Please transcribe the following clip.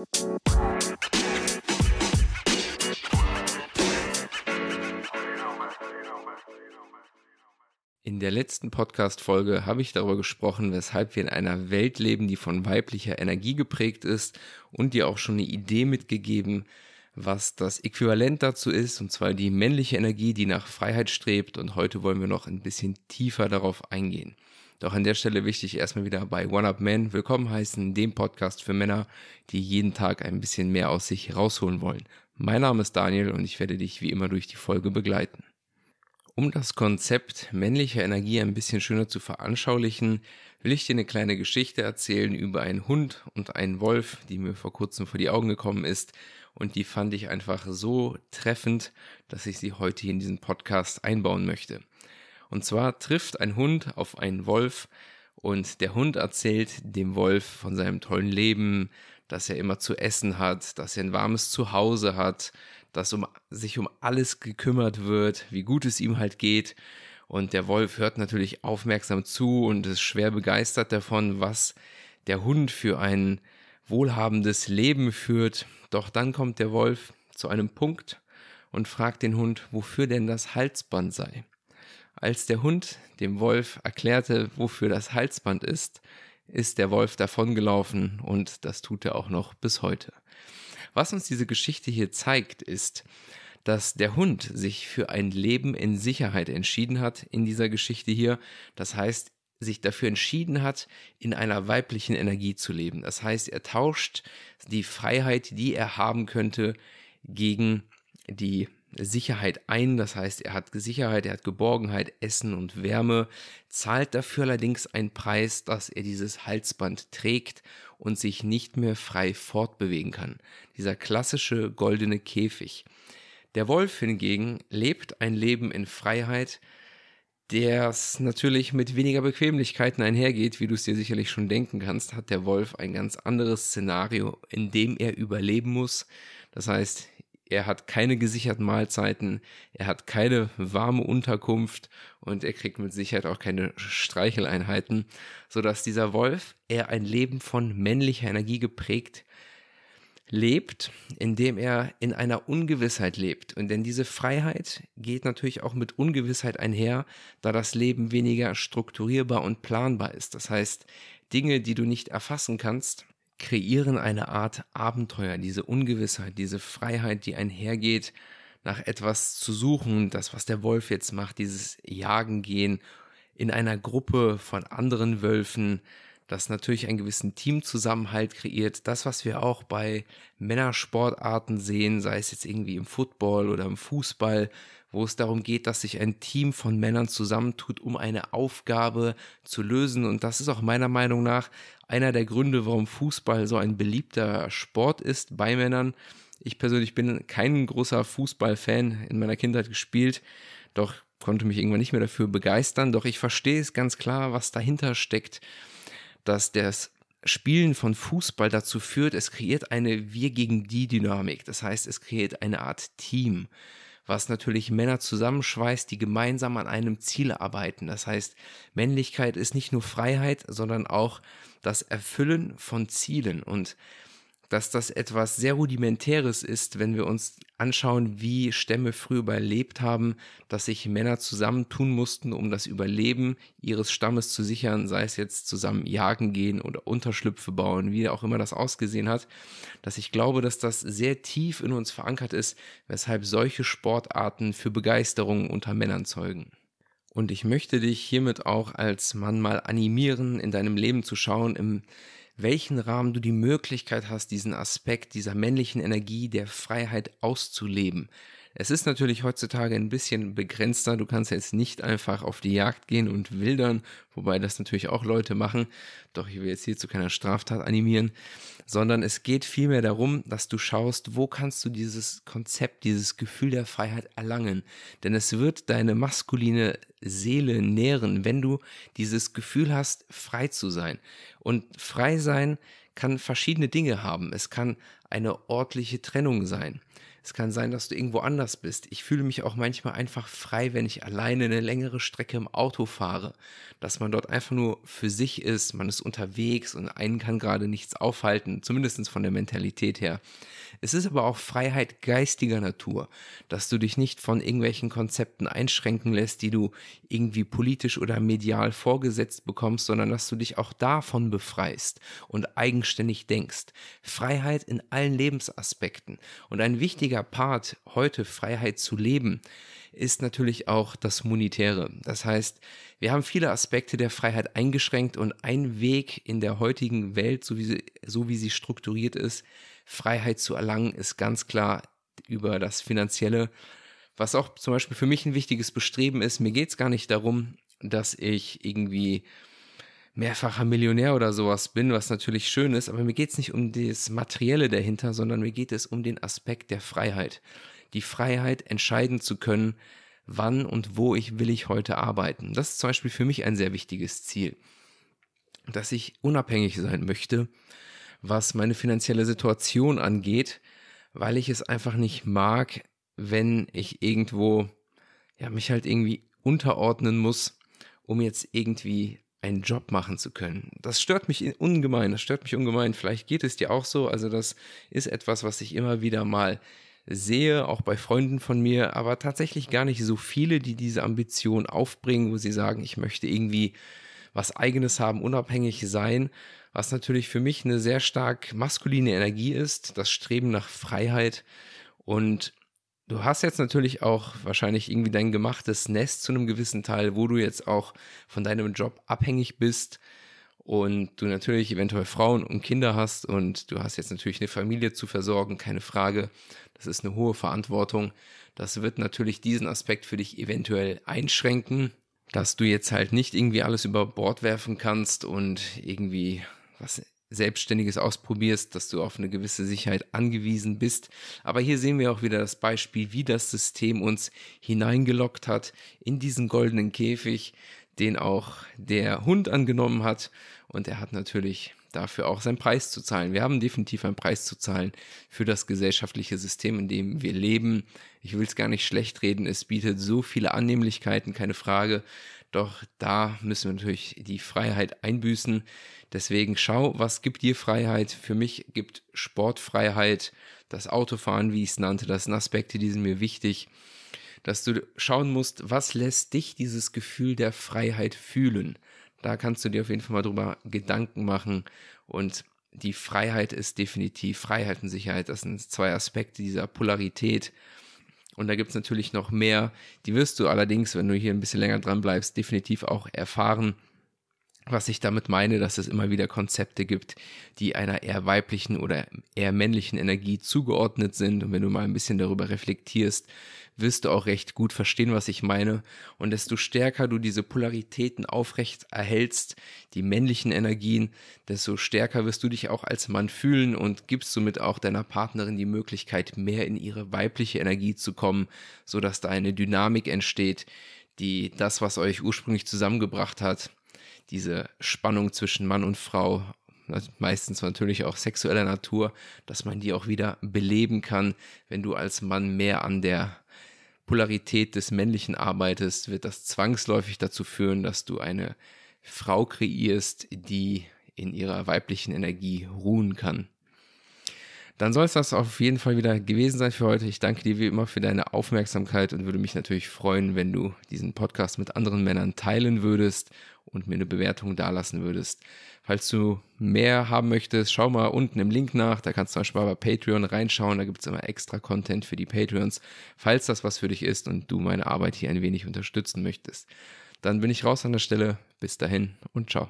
In der letzten Podcast-Folge habe ich darüber gesprochen, weshalb wir in einer Welt leben, die von weiblicher Energie geprägt ist und dir auch schon eine Idee mitgegeben, was das Äquivalent dazu ist, und zwar die männliche Energie, die nach Freiheit strebt. Und heute wollen wir noch ein bisschen tiefer darauf eingehen. Doch an der Stelle wichtig erstmal wieder bei One Up Men willkommen heißen, dem Podcast für Männer, die jeden Tag ein bisschen mehr aus sich rausholen wollen. Mein Name ist Daniel und ich werde dich wie immer durch die Folge begleiten. Um das Konzept männlicher Energie ein bisschen schöner zu veranschaulichen, will ich dir eine kleine Geschichte erzählen über einen Hund und einen Wolf, die mir vor kurzem vor die Augen gekommen ist und die fand ich einfach so treffend, dass ich sie heute in diesen Podcast einbauen möchte. Und zwar trifft ein Hund auf einen Wolf und der Hund erzählt dem Wolf von seinem tollen Leben, dass er immer zu essen hat, dass er ein warmes Zuhause hat, dass um, sich um alles gekümmert wird, wie gut es ihm halt geht. Und der Wolf hört natürlich aufmerksam zu und ist schwer begeistert davon, was der Hund für ein wohlhabendes Leben führt. Doch dann kommt der Wolf zu einem Punkt und fragt den Hund, wofür denn das Halsband sei. Als der Hund dem Wolf erklärte, wofür das Halsband ist, ist der Wolf davongelaufen und das tut er auch noch bis heute. Was uns diese Geschichte hier zeigt, ist, dass der Hund sich für ein Leben in Sicherheit entschieden hat in dieser Geschichte hier. Das heißt, sich dafür entschieden hat, in einer weiblichen Energie zu leben. Das heißt, er tauscht die Freiheit, die er haben könnte, gegen die Sicherheit ein. Das heißt, er hat Sicherheit, er hat Geborgenheit, Essen und Wärme, zahlt dafür allerdings einen Preis, dass er dieses Halsband trägt und sich nicht mehr frei fortbewegen kann. Dieser klassische goldene Käfig. Der Wolf hingegen lebt ein Leben in Freiheit, das natürlich mit weniger Bequemlichkeiten einhergeht, wie du es dir sicherlich schon denken kannst, hat der Wolf ein ganz anderes Szenario, in dem er überleben muss. Das heißt, er hat keine gesicherten Mahlzeiten, er hat keine warme Unterkunft und er kriegt mit Sicherheit auch keine Streicheleinheiten, sodass dieser Wolf eher ein Leben von männlicher Energie geprägt lebt, indem er in einer Ungewissheit lebt. Und denn diese Freiheit geht natürlich auch mit Ungewissheit einher, da das Leben weniger strukturierbar und planbar ist. Das heißt, Dinge, die du nicht erfassen kannst, kreieren eine Art Abenteuer, diese Ungewissheit, diese Freiheit, die einhergeht, nach etwas zu suchen, das, was der Wolf jetzt macht, dieses Jagen gehen in einer Gruppe von anderen Wölfen, das natürlich einen gewissen Teamzusammenhalt kreiert. Das, was wir auch bei Männersportarten sehen, sei es jetzt irgendwie im Football oder im Fußball, wo es darum geht, dass sich ein Team von Männern zusammentut, um eine Aufgabe zu lösen. Und das ist auch meiner Meinung nach einer der Gründe, warum Fußball so ein beliebter Sport ist bei Männern. Ich persönlich bin kein großer Fußballfan in meiner Kindheit gespielt, doch konnte mich irgendwann nicht mehr dafür begeistern. Doch ich verstehe es ganz klar, was dahinter steckt dass das Spielen von Fußball dazu führt, es kreiert eine Wir gegen die Dynamik. Das heißt, es kreiert eine Art Team, was natürlich Männer zusammenschweißt, die gemeinsam an einem Ziel arbeiten. Das heißt, Männlichkeit ist nicht nur Freiheit, sondern auch das Erfüllen von Zielen. Und dass das etwas sehr Rudimentäres ist, wenn wir uns anschauen, wie Stämme früher überlebt haben, dass sich Männer zusammentun mussten, um das Überleben ihres Stammes zu sichern, sei es jetzt zusammen jagen gehen oder Unterschlüpfe bauen, wie auch immer das ausgesehen hat, dass ich glaube, dass das sehr tief in uns verankert ist, weshalb solche Sportarten für Begeisterung unter Männern zeugen. Und ich möchte dich hiermit auch als Mann mal animieren, in deinem Leben zu schauen, im welchen Rahmen du die Möglichkeit hast, diesen Aspekt dieser männlichen Energie der Freiheit auszuleben. Es ist natürlich heutzutage ein bisschen begrenzter. Du kannst jetzt nicht einfach auf die Jagd gehen und wildern, wobei das natürlich auch Leute machen. Doch ich will jetzt hier zu keiner Straftat animieren, sondern es geht vielmehr darum, dass du schaust, wo kannst du dieses Konzept, dieses Gefühl der Freiheit erlangen. Denn es wird deine maskuline Seele nähren, wenn du dieses Gefühl hast, frei zu sein. Und frei sein kann verschiedene Dinge haben. Es kann eine ordentliche Trennung sein. Es kann sein, dass du irgendwo anders bist. Ich fühle mich auch manchmal einfach frei, wenn ich alleine eine längere Strecke im Auto fahre. Dass man dort einfach nur für sich ist, man ist unterwegs und einen kann gerade nichts aufhalten, zumindest von der Mentalität her. Es ist aber auch Freiheit geistiger Natur, dass du dich nicht von irgendwelchen Konzepten einschränken lässt, die du irgendwie politisch oder medial vorgesetzt bekommst, sondern dass du dich auch davon befreist und eigenständig denkst. Freiheit in allen Lebensaspekten. Und ein wichtiger Part, heute Freiheit zu leben, ist natürlich auch das Monetäre. Das heißt, wir haben viele Aspekte der Freiheit eingeschränkt und ein Weg in der heutigen Welt, so wie sie, so wie sie strukturiert ist, Freiheit zu erlangen, ist ganz klar über das Finanzielle, was auch zum Beispiel für mich ein wichtiges Bestreben ist. Mir geht es gar nicht darum, dass ich irgendwie mehrfacher Millionär oder sowas bin, was natürlich schön ist, aber mir geht es nicht um das Materielle dahinter, sondern mir geht es um den Aspekt der Freiheit. Die Freiheit, entscheiden zu können, wann und wo ich will ich heute arbeiten. Das ist zum Beispiel für mich ein sehr wichtiges Ziel, dass ich unabhängig sein möchte was meine finanzielle Situation angeht, weil ich es einfach nicht mag, wenn ich irgendwo ja mich halt irgendwie unterordnen muss, um jetzt irgendwie einen Job machen zu können. Das stört mich ungemein, das stört mich ungemein. Vielleicht geht es dir auch so. Also das ist etwas, was ich immer wieder mal sehe, auch bei Freunden von mir, aber tatsächlich gar nicht so viele, die diese Ambition aufbringen, wo sie sagen, ich möchte irgendwie was eigenes haben, unabhängig sein was natürlich für mich eine sehr stark maskuline Energie ist, das Streben nach Freiheit. Und du hast jetzt natürlich auch wahrscheinlich irgendwie dein gemachtes Nest zu einem gewissen Teil, wo du jetzt auch von deinem Job abhängig bist und du natürlich eventuell Frauen und Kinder hast und du hast jetzt natürlich eine Familie zu versorgen, keine Frage. Das ist eine hohe Verantwortung. Das wird natürlich diesen Aspekt für dich eventuell einschränken, dass du jetzt halt nicht irgendwie alles über Bord werfen kannst und irgendwie was Selbstständiges ausprobierst, dass du auf eine gewisse Sicherheit angewiesen bist. Aber hier sehen wir auch wieder das Beispiel, wie das System uns hineingelockt hat in diesen goldenen Käfig, den auch der Hund angenommen hat. Und er hat natürlich dafür auch seinen Preis zu zahlen. Wir haben definitiv einen Preis zu zahlen für das gesellschaftliche System, in dem wir leben. Ich will es gar nicht schlecht reden. Es bietet so viele Annehmlichkeiten, keine Frage. Doch da müssen wir natürlich die Freiheit einbüßen. Deswegen schau, was gibt dir Freiheit? Für mich gibt Sportfreiheit, das Autofahren, wie ich es nannte, das sind Aspekte, die sind mir wichtig. Dass du schauen musst, was lässt dich dieses Gefühl der Freiheit fühlen. Da kannst du dir auf jeden Fall mal drüber Gedanken machen. Und die Freiheit ist definitiv Freiheit und Sicherheit. Das sind zwei Aspekte dieser Polarität. Und da gibt es natürlich noch mehr. Die wirst du allerdings, wenn du hier ein bisschen länger dran bleibst, definitiv auch erfahren. Was ich damit meine, dass es immer wieder Konzepte gibt, die einer eher weiblichen oder eher männlichen Energie zugeordnet sind. Und wenn du mal ein bisschen darüber reflektierst, wirst du auch recht gut verstehen, was ich meine. Und desto stärker du diese Polaritäten aufrecht erhältst, die männlichen Energien, desto stärker wirst du dich auch als Mann fühlen und gibst somit auch deiner Partnerin die Möglichkeit, mehr in ihre weibliche Energie zu kommen, sodass da eine Dynamik entsteht, die das, was euch ursprünglich zusammengebracht hat, diese Spannung zwischen Mann und Frau, meistens natürlich auch sexueller Natur, dass man die auch wieder beleben kann, wenn du als Mann mehr an der Polarität des Männlichen arbeitest, wird das zwangsläufig dazu führen, dass du eine Frau kreierst, die in ihrer weiblichen Energie ruhen kann. Dann soll es das auf jeden Fall wieder gewesen sein für heute. Ich danke dir wie immer für deine Aufmerksamkeit und würde mich natürlich freuen, wenn du diesen Podcast mit anderen Männern teilen würdest und mir eine Bewertung dalassen würdest. Falls du mehr haben möchtest, schau mal unten im Link nach. Da kannst du zum Beispiel bei Patreon reinschauen. Da gibt es immer extra Content für die Patreons. Falls das was für dich ist und du meine Arbeit hier ein wenig unterstützen möchtest. Dann bin ich raus an der Stelle. Bis dahin und ciao.